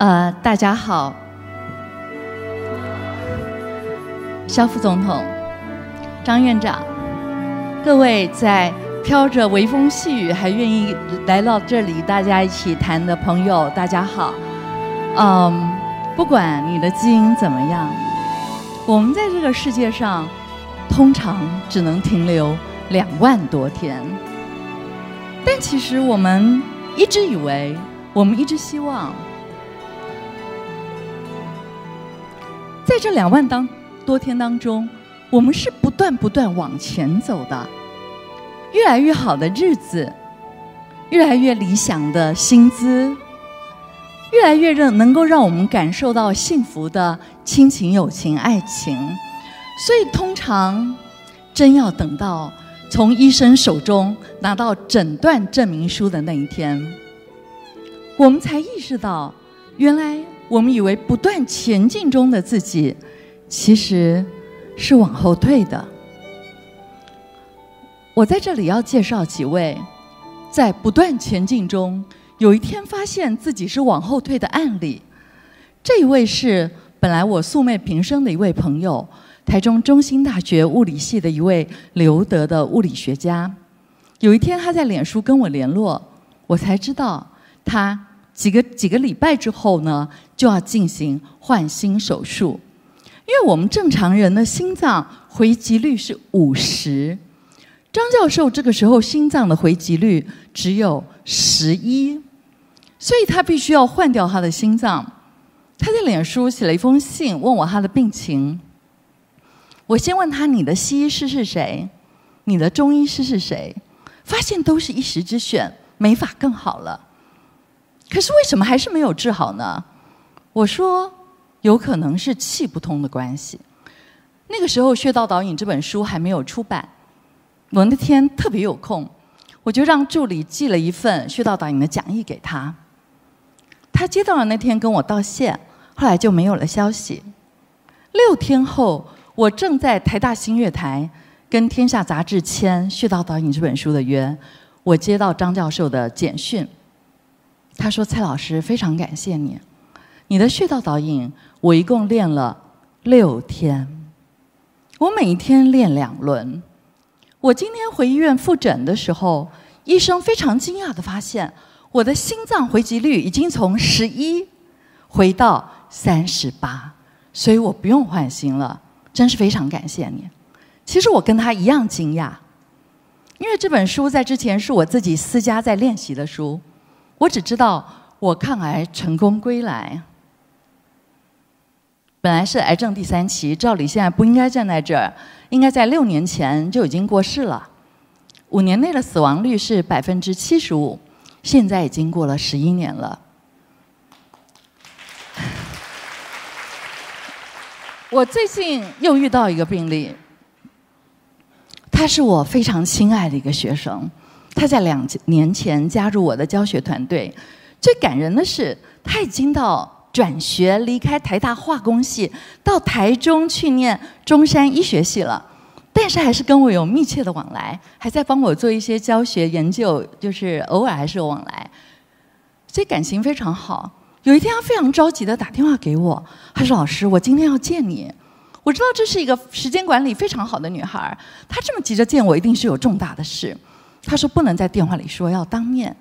呃，大家好，肖副总统、张院长，各位在飘着微风细雨还愿意来到这里大家一起谈的朋友，大家好。嗯，不管你的基因怎么样，我们在这个世界上通常只能停留两万多天，但其实我们一直以为，我们一直希望。在这两万当多天当中，我们是不断不断往前走的，越来越好的日子，越来越理想的薪资，越来越让能够让我们感受到幸福的亲情、友情、爱情。所以，通常真要等到从医生手中拿到诊断证明书的那一天，我们才意识到，原来。我们以为不断前进中的自己，其实是往后退的。我在这里要介绍几位在不断前进中，有一天发现自己是往后退的案例。这一位是本来我素昧平生的一位朋友，台中中心大学物理系的一位留德的物理学家。有一天他在脸书跟我联络，我才知道他。几个几个礼拜之后呢，就要进行换心手术，因为我们正常人的心脏回击率是五十，张教授这个时候心脏的回击率只有十一，所以他必须要换掉他的心脏。他在脸书写了一封信，问我他的病情。我先问他你的西医师是谁，你的中医师是谁，发现都是一时之选，没法更好了。可是为什么还是没有治好呢？我说，有可能是气不通的关系。那个时候《穴道导引》这本书还没有出版，我那天特别有空，我就让助理寄了一份《穴道导引》的讲义给他。他接到了那天跟我道谢，后来就没有了消息。六天后，我正在台大新月台跟《天下杂志》签《穴道导引》这本书的约，我接到张教授的简讯。他说：“蔡老师，非常感谢你，你的穴道导引，我一共练了六天，我每一天练两轮。我今天回医院复诊的时候，医生非常惊讶的发现，我的心脏回击率已经从十一回到三十八，所以我不用换心了，真是非常感谢你。其实我跟他一样惊讶，因为这本书在之前是我自己私家在练习的书。”我只知道我抗癌成功归来，本来是癌症第三期，照理现在不应该站在这儿，应该在六年前就已经过世了。五年内的死亡率是百分之七十五，现在已经过了十一年了。我最近又遇到一个病例，他是我非常亲爱的一个学生。他在两年前加入我的教学团队，最感人的是他已经到转学离开台大化工系，到台中去念中山医学系了，但是还是跟我有密切的往来，还在帮我做一些教学研究，就是偶尔还是有往来，所以感情非常好。有一天他非常着急的打电话给我，他说：“老师，我今天要见你。”我知道这是一个时间管理非常好的女孩，她这么急着见我，一定是有重大的事。他说不能在电话里说，要当面。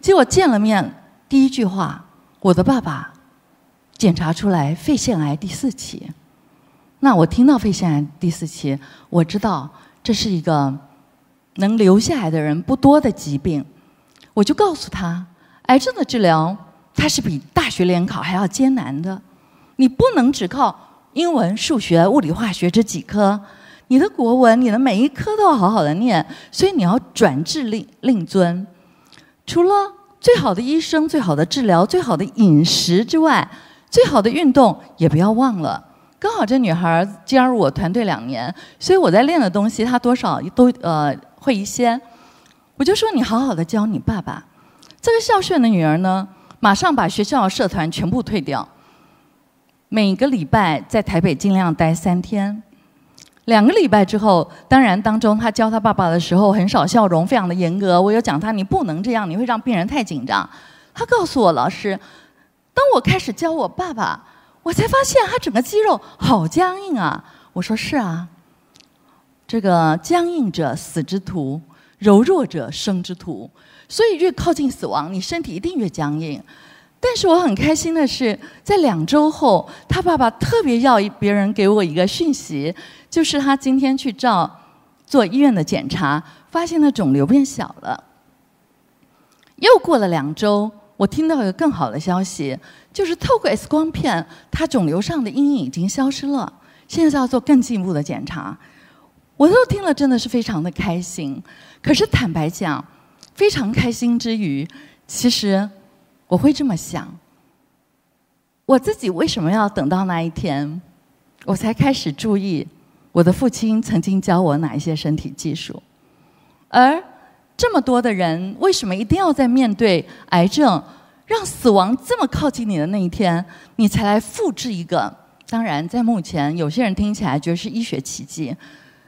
结果见了面，第一句话，我的爸爸检查出来肺腺癌第四期。那我听到肺腺癌第四期，我知道这是一个能留下来的人不多的疾病。我就告诉他，癌症的治疗它是比大学联考还要艰难的，你不能只靠英文、数学、物理、化学这几科。你的国文，你的每一科都要好好的念，所以你要转治令令尊。除了最好的医生、最好的治疗、最好的饮食之外，最好的运动也不要忘了。刚好这女孩加入我团队两年，所以我在练的东西，她多少都呃会一些。我就说你好好的教你爸爸。这个孝顺的女儿呢，马上把学校社团全部退掉，每个礼拜在台北尽量待三天。两个礼拜之后，当然当中他教他爸爸的时候很少笑容，非常的严格。我有讲他，你不能这样，你会让病人太紧张。他告诉我，老师，当我开始教我爸爸，我才发现他整个肌肉好僵硬啊！我说是啊，这个僵硬者死之徒，柔弱者生之徒。所以越靠近死亡，你身体一定越僵硬。但是我很开心的是，在两周后，他爸爸特别要别人给我一个讯息，就是他今天去照做医院的检查，发现了肿瘤变小了。又过了两周，我听到一个更好的消息，就是透过 X 光片，他肿瘤上的阴影已经消失了。现在要做更进一步的检查，我都听了，真的是非常的开心。可是坦白讲，非常开心之余，其实我会这么想：我自己为什么要等到那一天，我才开始注意我的父亲曾经教我哪一些身体技术？而这么多的人，为什么一定要在面对癌症、让死亡这么靠近你的那一天，你才来复制一个？当然，在目前，有些人听起来觉得是医学奇迹。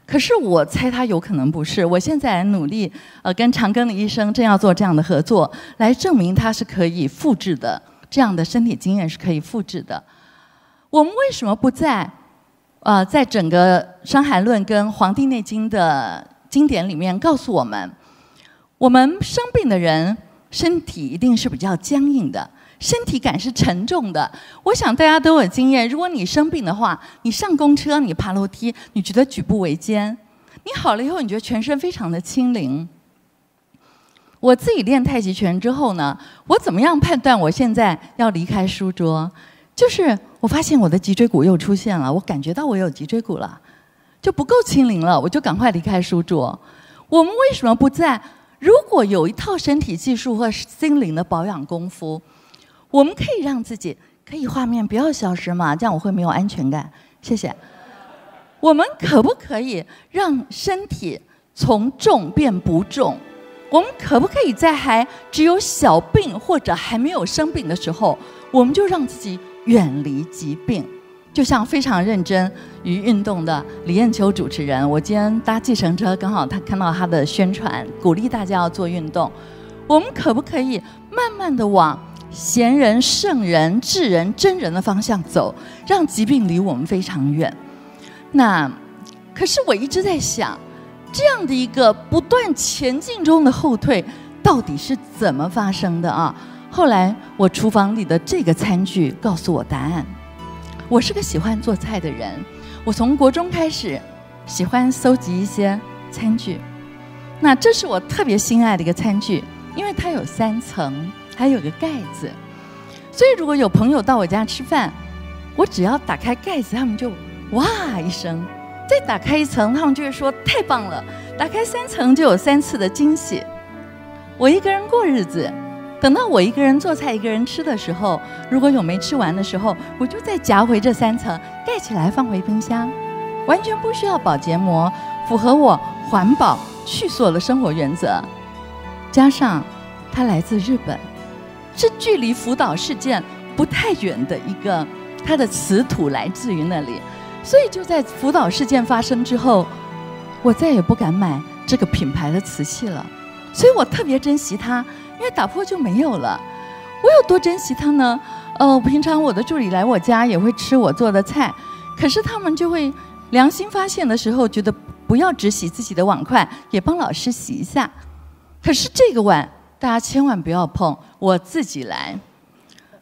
可是我猜他有可能不是。我现在努力，呃，跟长庚的医生正要做这样的合作，来证明他是可以复制的，这样的身体经验是可以复制的。我们为什么不在，呃，在整个《伤寒论》跟《黄帝内经》的经典里面告诉我们，我们生病的人身体一定是比较僵硬的。身体感是沉重的，我想大家都有经验。如果你生病的话，你上公车，你爬楼梯，你觉得举步维艰；你好了以后，你觉得全身非常的轻灵。我自己练太极拳之后呢，我怎么样判断我现在要离开书桌？就是我发现我的脊椎骨又出现了，我感觉到我有脊椎骨了，就不够轻灵了，我就赶快离开书桌。我们为什么不在？如果有一套身体技术或心灵的保养功夫？我们可以让自己可以画面不要消失吗？这样我会没有安全感。谢谢。我们可不可以让身体从重变不重？我们可不可以在还只有小病或者还没有生病的时候，我们就让自己远离疾病？就像非常认真于运动的李艳秋主持人，我今天搭计程车，刚好他看到他的宣传，鼓励大家要做运动。我们可不可以慢慢的往？贤人、圣人、智人、真人的方向走，让疾病离我们非常远。那可是我一直在想，这样的一个不断前进中的后退，到底是怎么发生的啊？后来我厨房里的这个餐具告诉我答案。我是个喜欢做菜的人，我从国中开始喜欢搜集一些餐具。那这是我特别心爱的一个餐具，因为它有三层。还有个盖子，所以如果有朋友到我家吃饭，我只要打开盖子，他们就哇一声；再打开一层，他们就会说太棒了；打开三层，就有三次的惊喜。我一个人过日子，等到我一个人做菜、一个人吃的时候，如果有没吃完的时候，我就再夹回这三层，盖起来放回冰箱，完全不需要保洁膜，符合我环保去所的生活原则。加上它来自日本。是距离福岛事件不太远的一个，它的瓷土来自于那里，所以就在福岛事件发生之后，我再也不敢买这个品牌的瓷器了，所以我特别珍惜它，因为打破就没有了。我有多珍惜它呢？呃，平常我的助理来我家也会吃我做的菜，可是他们就会良心发现的时候，觉得不要只洗自己的碗筷，也帮老师洗一下。可是这个碗。大家千万不要碰，我自己来。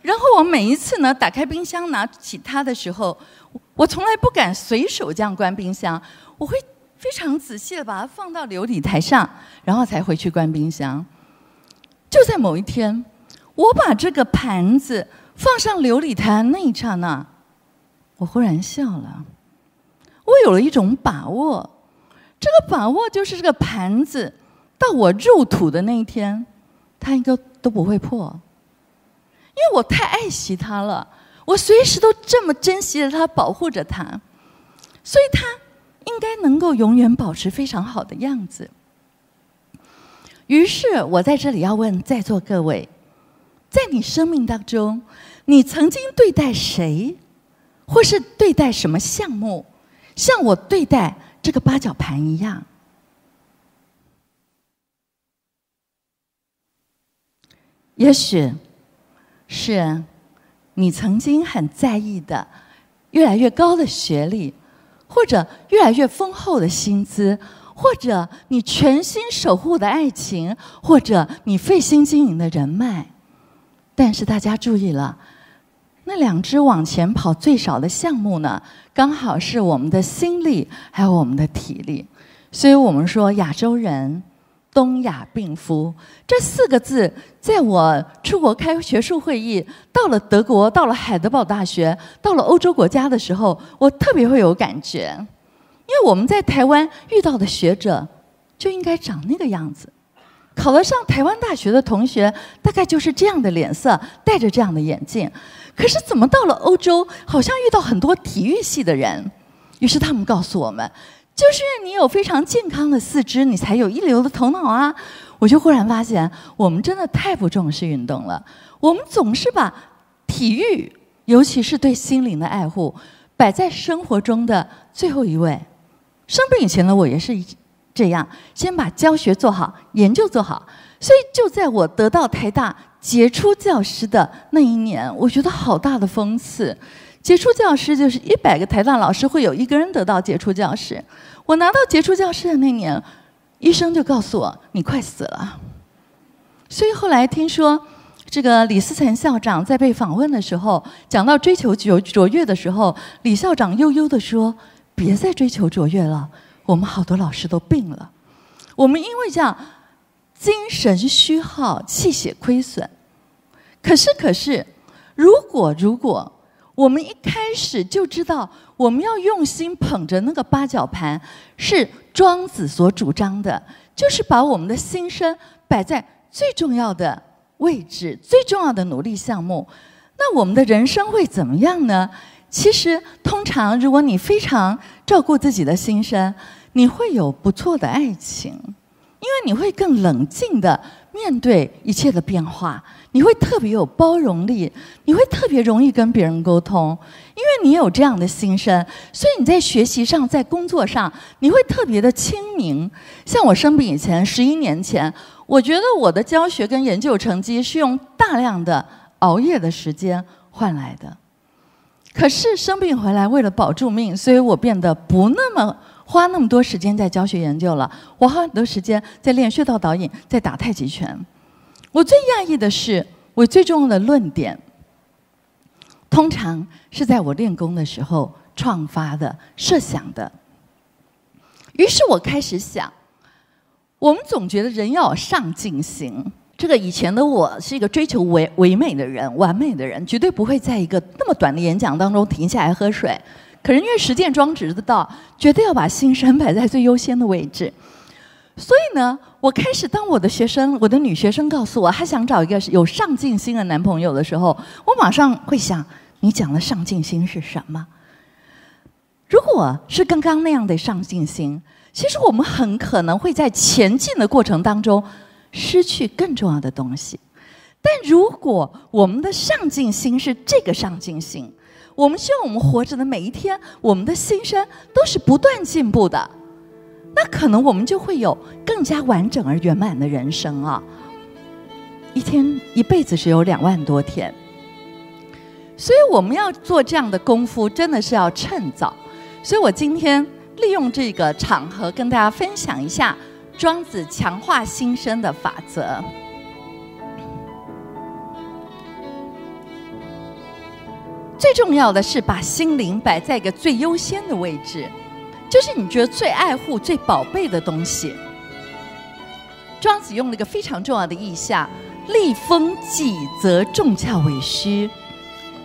然后我每一次呢，打开冰箱拿起它的时候，我从来不敢随手这样关冰箱，我会非常仔细的把它放到琉璃台上，然后才回去关冰箱。就在某一天，我把这个盘子放上琉璃台那一刹那，我忽然笑了。我有了一种把握，这个把握就是这个盘子到我入土的那一天。它应该都不会破，因为我太爱惜它了，我随时都这么珍惜着它，保护着它，所以它应该能够永远保持非常好的样子。于是我在这里要问在座各位，在你生命当中，你曾经对待谁，或是对待什么项目，像我对待这个八角盘一样？也许是你曾经很在意的越来越高的学历，或者越来越丰厚的薪资，或者你全心守护的爱情，或者你费心经营的人脉。但是大家注意了，那两只往前跑最少的项目呢，刚好是我们的心力还有我们的体力。所以我们说亚洲人。东亚病夫这四个字，在我出国开学术会议，到了德国，到了海德堡大学，到了欧洲国家的时候，我特别会有感觉，因为我们在台湾遇到的学者就应该长那个样子，考得上台湾大学的同学大概就是这样的脸色，戴着这样的眼镜，可是怎么到了欧洲，好像遇到很多体育系的人，于是他们告诉我们。就是你有非常健康的四肢，你才有一流的头脑啊！我就忽然发现，我们真的太不重视运动了。我们总是把体育，尤其是对心灵的爱护，摆在生活中的最后一位。生病以前呢我也是这样，先把教学做好，研究做好。所以就在我得到台大杰出教师的那一年，我觉得好大的讽刺。杰出教师就是一百个台大老师会有一个人得到杰出教师。我拿到杰出教师的那年，医生就告诉我你快死了。所以后来听说，这个李思岑校长在被访问的时候，讲到追求卓卓越的时候，李校长悠悠地说：“别再追求卓越了，我们好多老师都病了。我们因为这样精神虚耗、气血亏损。可是可是，如果如果。”我们一开始就知道，我们要用心捧着那个八角盘，是庄子所主张的，就是把我们的心声摆在最重要的位置、最重要的努力项目。那我们的人生会怎么样呢？其实，通常如果你非常照顾自己的心声，你会有不错的爱情，因为你会更冷静的。面对一切的变化，你会特别有包容力，你会特别容易跟别人沟通，因为你有这样的心声，所以你在学习上、在工作上，你会特别的清明。像我生病以前，十一年前，我觉得我的教学跟研究成绩是用大量的熬夜的时间换来的。可是生病回来，为了保住命，所以我变得不那么。花那么多时间在教学研究了，我花很多时间在练穴道导引，在打太极拳。我最讶异的是，我最重要的论点，通常是在我练功的时候创发的、设想的。于是我开始想，我们总觉得人要有上进心。这个以前的我是一个追求唯唯美的人、完美的人，绝对不会在一个那么短的演讲当中停下来喝水。可是因为实践装置的道，绝对要把心声摆在最优先的位置。所以呢，我开始当我的学生，我的女学生告诉我，她想找一个有上进心的男朋友的时候，我马上会想：你讲的上进心是什么？如果是刚刚那样的上进心，其实我们很可能会在前进的过程当中失去更重要的东西。但如果我们的上进心是这个上进心，我们希望我们活着的每一天，我们的心声都是不断进步的，那可能我们就会有更加完整而圆满的人生啊！一天一辈子是有两万多天，所以我们要做这样的功夫，真的是要趁早。所以我今天利用这个场合，跟大家分享一下庄子强化心声的法则。最重要的是把心灵摆在一个最优先的位置，就是你觉得最爱护、最宝贝的东西。庄子用了一个非常重要的意象：“立风纪，则众窍为虚。”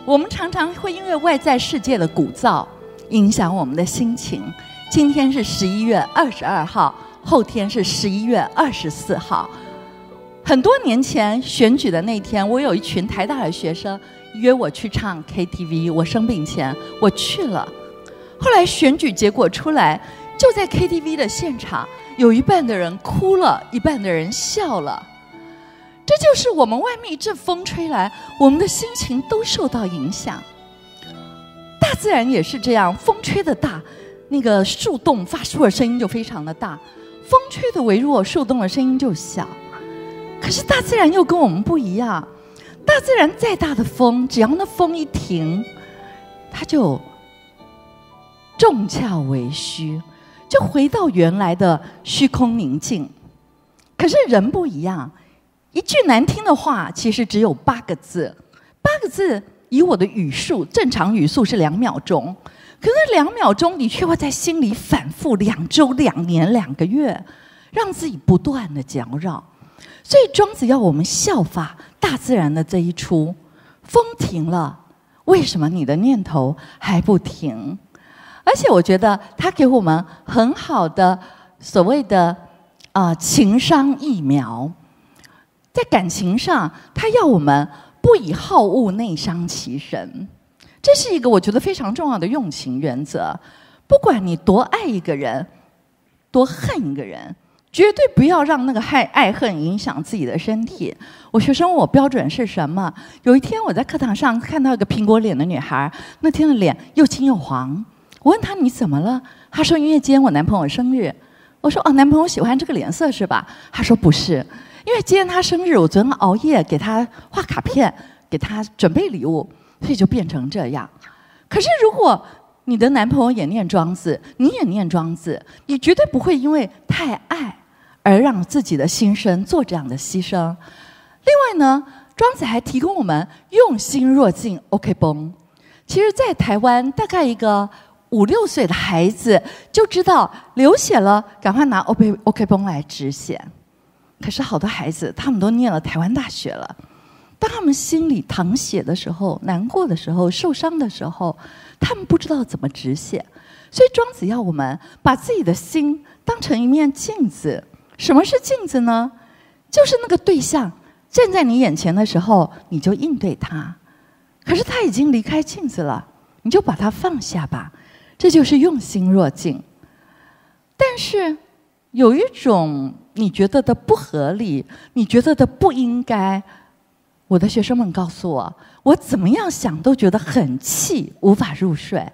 我们常常会因为外在世界的鼓噪影响我们的心情。今天是十一月二十二号，后天是十一月二十四号。很多年前选举的那天，我有一群台大的学生。约我去唱 KTV，我生病前我去了。后来选举结果出来，就在 KTV 的现场，有一半的人哭了，一半的人笑了。这就是我们外面一阵风吹来，我们的心情都受到影响。大自然也是这样，风吹的大，那个树洞发出的声音就非常的大；风吹的微弱，树洞的声音就小。可是大自然又跟我们不一样。大自然再大的风，只要那风一停，它就重壳为虚，就回到原来的虚空宁静。可是人不一样，一句难听的话，其实只有八个字。八个字，以我的语速，正常语速是两秒钟，可是两秒钟，你却会在心里反复两周、两年、两个月，让自己不断的搅扰。所以庄子要我们效法大自然的这一出，风停了，为什么你的念头还不停？而且我觉得他给我们很好的所谓的啊情商疫苗，在感情上，他要我们。不以好恶内伤其身，这是一个我觉得非常重要的用情原则。不管你多爱一个人，多恨一个人，绝对不要让那个爱爱恨影响自己的身体。我学生问我标准是什么？有一天我在课堂上看到一个苹果脸的女孩，那天的脸又青又黄。我问她你怎么了？她说因为今天我男朋友生日。我说哦，男朋友喜欢这个脸色是吧？她说不是。因为今天他生日，我昨天熬夜给他画卡片，给他准备礼物，所以就变成这样。可是如果你的男朋友也念庄子，你也念庄子，你绝对不会因为太爱而让自己的心声做这样的牺牲。另外呢，庄子还提供我们用心若镜，OK 绷。其实，在台湾，大概一个五六岁的孩子就知道流血了，赶快拿 OK OK 绷来止血。可是好多孩子，他们都念了台湾大学了。当他们心里淌血的时候、难过的时候、受伤的时候，他们不知道怎么止血。所以庄子要我们把自己的心当成一面镜子。什么是镜子呢？就是那个对象站在你眼前的时候，你就应对他。可是他已经离开镜子了，你就把它放下吧。这就是用心若镜。但是有一种。你觉得的不合理，你觉得的不应该，我的学生们告诉我，我怎么样想都觉得很气，无法入睡。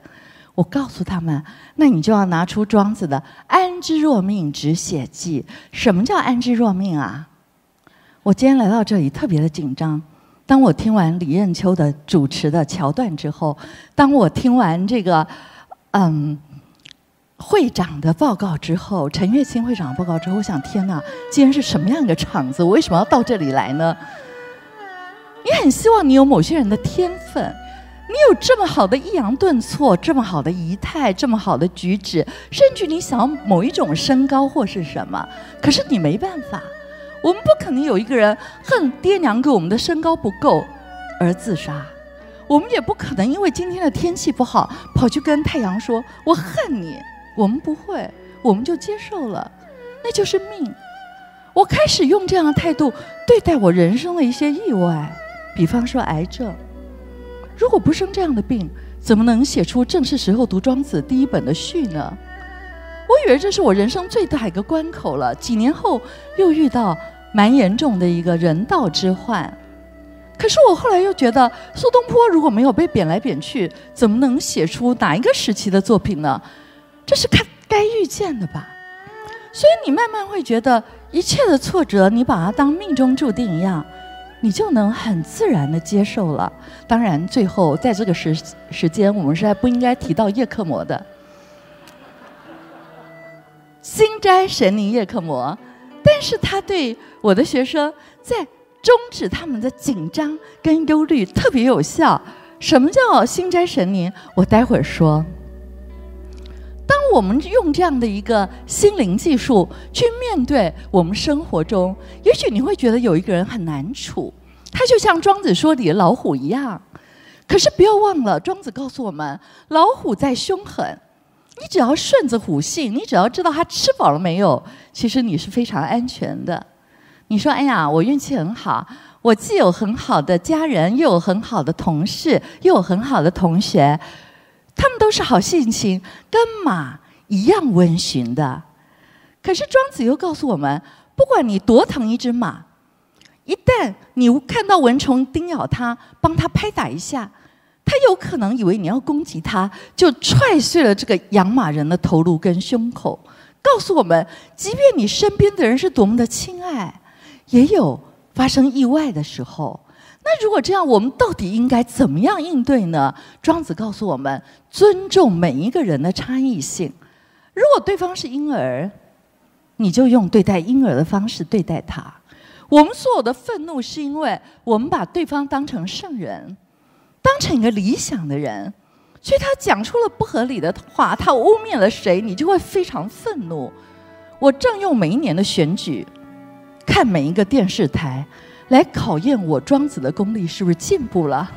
我告诉他们，那你就要拿出庄子的“安之若命，止血记”。什么叫安之若命啊？我今天来到这里特别的紧张。当我听完李艳秋的主持的桥段之后，当我听完这个，嗯。会长的报告之后，陈月清会长的报告之后，我想：天哪，今天是什么样一个场子？我为什么要到这里来呢？你很希望你有某些人的天分，你有这么好的抑扬顿挫，这么好的仪态，这么好的举止，甚至你想要某一种身高或是什么，可是你没办法。我们不可能有一个人恨爹娘给我们的身高不够而自杀，我们也不可能因为今天的天气不好跑去跟太阳说“我恨你”。我们不会，我们就接受了，那就是命。我开始用这样的态度对待我人生的一些意外，比方说癌症。如果不生这样的病，怎么能写出正是时候读庄子第一本的序呢？我以为这是我人生最大一个关口了。几年后又遇到蛮严重的一个人道之患，可是我后来又觉得苏东坡如果没有被贬来贬去，怎么能写出哪一个时期的作品呢？这是该该遇见的吧，所以你慢慢会觉得一切的挫折，你把它当命中注定一样，你就能很自然的接受了。当然，最后在这个时时间，我们是还不应该提到叶克膜的心斋神灵叶克膜，但是他对我的学生在终止他们的紧张跟忧虑特别有效。什么叫心斋神灵？我待会儿说。我们用这样的一个心灵技术去面对我们生活中，也许你会觉得有一个人很难处，他就像庄子说里的老虎一样。可是不要忘了，庄子告诉我们，老虎再凶狠，你只要顺着虎性，你只要知道它吃饱了没有，其实你是非常安全的。你说：“哎呀，我运气很好，我既有很好的家人，又有很好的同事，又有很好的同学。”他们都是好性情，跟马一样温驯的。可是庄子又告诉我们，不管你多疼一只马，一旦你看到蚊虫叮咬它，帮它拍打一下，它有可能以为你要攻击它，就踹碎了这个养马人的头颅跟胸口。告诉我们，即便你身边的人是多么的亲爱，也有发生意外的时候。那如果这样，我们到底应该怎么样应对呢？庄子告诉我们：尊重每一个人的差异性。如果对方是婴儿，你就用对待婴儿的方式对待他。我们所有的愤怒，是因为我们把对方当成圣人，当成一个理想的人，所以他讲出了不合理的话，他污蔑了谁，你就会非常愤怒。我正用每一年的选举，看每一个电视台。来考验我庄子的功力是不是进步了？